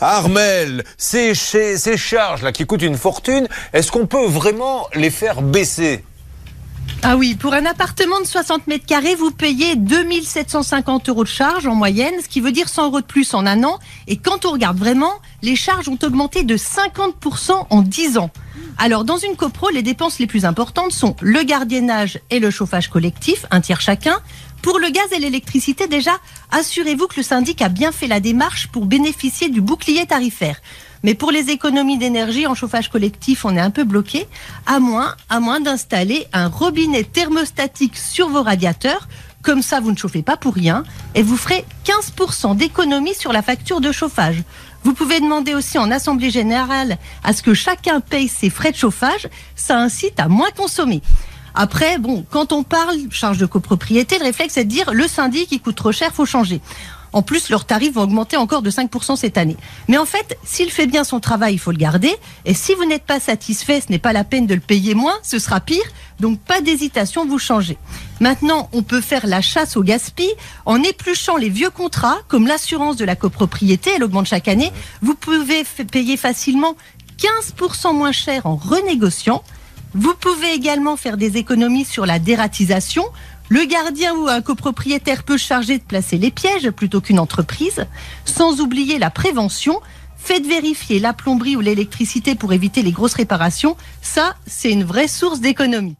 Armel, ces, charges là qui coûtent une fortune, est-ce qu'on peut vraiment les faire baisser? Ah oui, pour un appartement de 60 mètres carrés, vous payez 2750 euros de charges en moyenne, ce qui veut dire 100 euros de plus en un an. Et quand on regarde vraiment, les charges ont augmenté de 50% en 10 ans. Alors, dans une copro, les dépenses les plus importantes sont le gardiennage et le chauffage collectif, un tiers chacun. Pour le gaz et l'électricité, déjà, assurez-vous que le syndic a bien fait la démarche pour bénéficier du bouclier tarifaire. Mais pour les économies d'énergie en chauffage collectif, on est un peu bloqué, à moins, à moins d'installer un robinet thermostatique sur vos radiateurs. Comme ça, vous ne chauffez pas pour rien et vous ferez 15% d'économie sur la facture de chauffage. Vous pouvez demander aussi en assemblée générale à ce que chacun paye ses frais de chauffage. Ça incite à moins consommer. Après, bon, quand on parle charge de copropriété, le réflexe est de dire le syndic il coûte trop cher, faut changer. En plus, leurs tarifs vont augmenter encore de 5% cette année. Mais en fait, s'il fait bien son travail, il faut le garder. Et si vous n'êtes pas satisfait, ce n'est pas la peine de le payer moins, ce sera pire. Donc pas d'hésitation, vous changez. Maintenant, on peut faire la chasse au gaspille en épluchant les vieux contrats, comme l'assurance de la copropriété, elle augmente chaque année. Vous pouvez payer facilement 15% moins cher en renégociant. Vous pouvez également faire des économies sur la dératisation. Le gardien ou un copropriétaire peut charger de placer les pièges plutôt qu'une entreprise, sans oublier la prévention. Faites vérifier la plomberie ou l'électricité pour éviter les grosses réparations. Ça, c'est une vraie source d'économie.